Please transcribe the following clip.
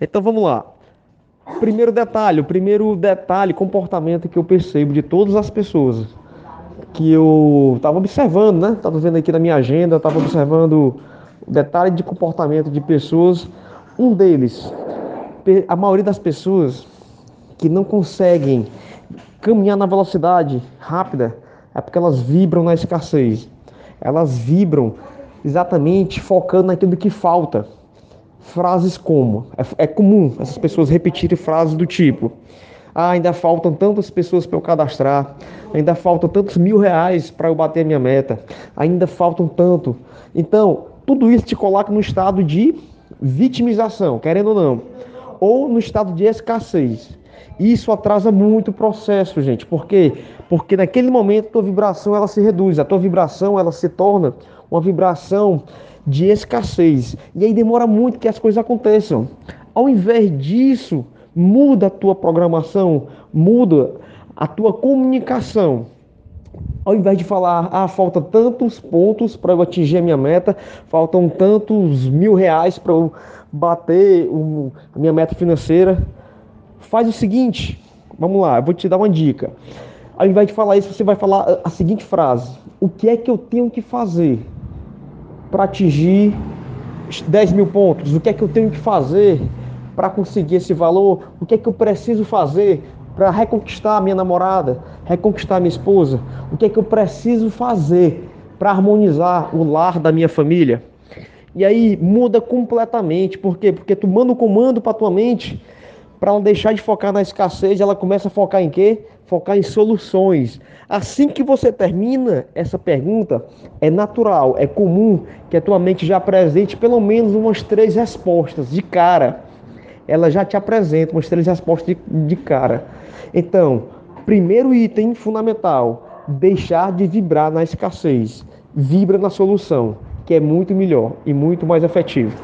Então vamos lá. Primeiro detalhe, o primeiro detalhe, comportamento que eu percebo de todas as pessoas que eu estava observando, né? Estava vendo aqui na minha agenda, estava observando o detalhe de comportamento de pessoas. Um deles, a maioria das pessoas que não conseguem caminhar na velocidade rápida é porque elas vibram na escassez. Elas vibram exatamente focando naquilo que falta. Frases como: é, é comum essas pessoas repetirem frases do tipo: ah, ainda faltam tantas pessoas para eu cadastrar, ainda faltam tantos mil reais para eu bater a minha meta, ainda faltam tanto. Então, tudo isso te coloca no estado de vitimização, querendo ou não, ou no estado de escassez. Isso atrasa muito o processo, gente. Por quê? Porque naquele momento a tua vibração ela se reduz, a tua vibração ela se torna uma vibração de escassez. E aí demora muito que as coisas aconteçam. Ao invés disso, muda a tua programação, muda a tua comunicação. Ao invés de falar, ah, falta tantos pontos para eu atingir a minha meta, faltam tantos mil reais para eu bater a minha meta financeira, faz o seguinte, vamos lá, eu vou te dar uma dica. Ao invés de falar isso, você vai falar a seguinte frase: O que é que eu tenho que fazer para atingir 10 mil pontos? O que é que eu tenho que fazer para conseguir esse valor? O que é que eu preciso fazer para reconquistar a minha namorada, reconquistar a minha esposa? O que é que eu preciso fazer para harmonizar o lar da minha família? E aí muda completamente, por quê? Porque tu manda o comando para tua mente para ela deixar de focar na escassez, ela começa a focar em quê? Focar em soluções. Assim que você termina essa pergunta, é natural, é comum que a tua mente já apresente pelo menos umas três respostas de cara. Ela já te apresenta umas três respostas de, de cara. Então, primeiro item fundamental: deixar de vibrar na escassez. Vibra na solução, que é muito melhor e muito mais efetivo.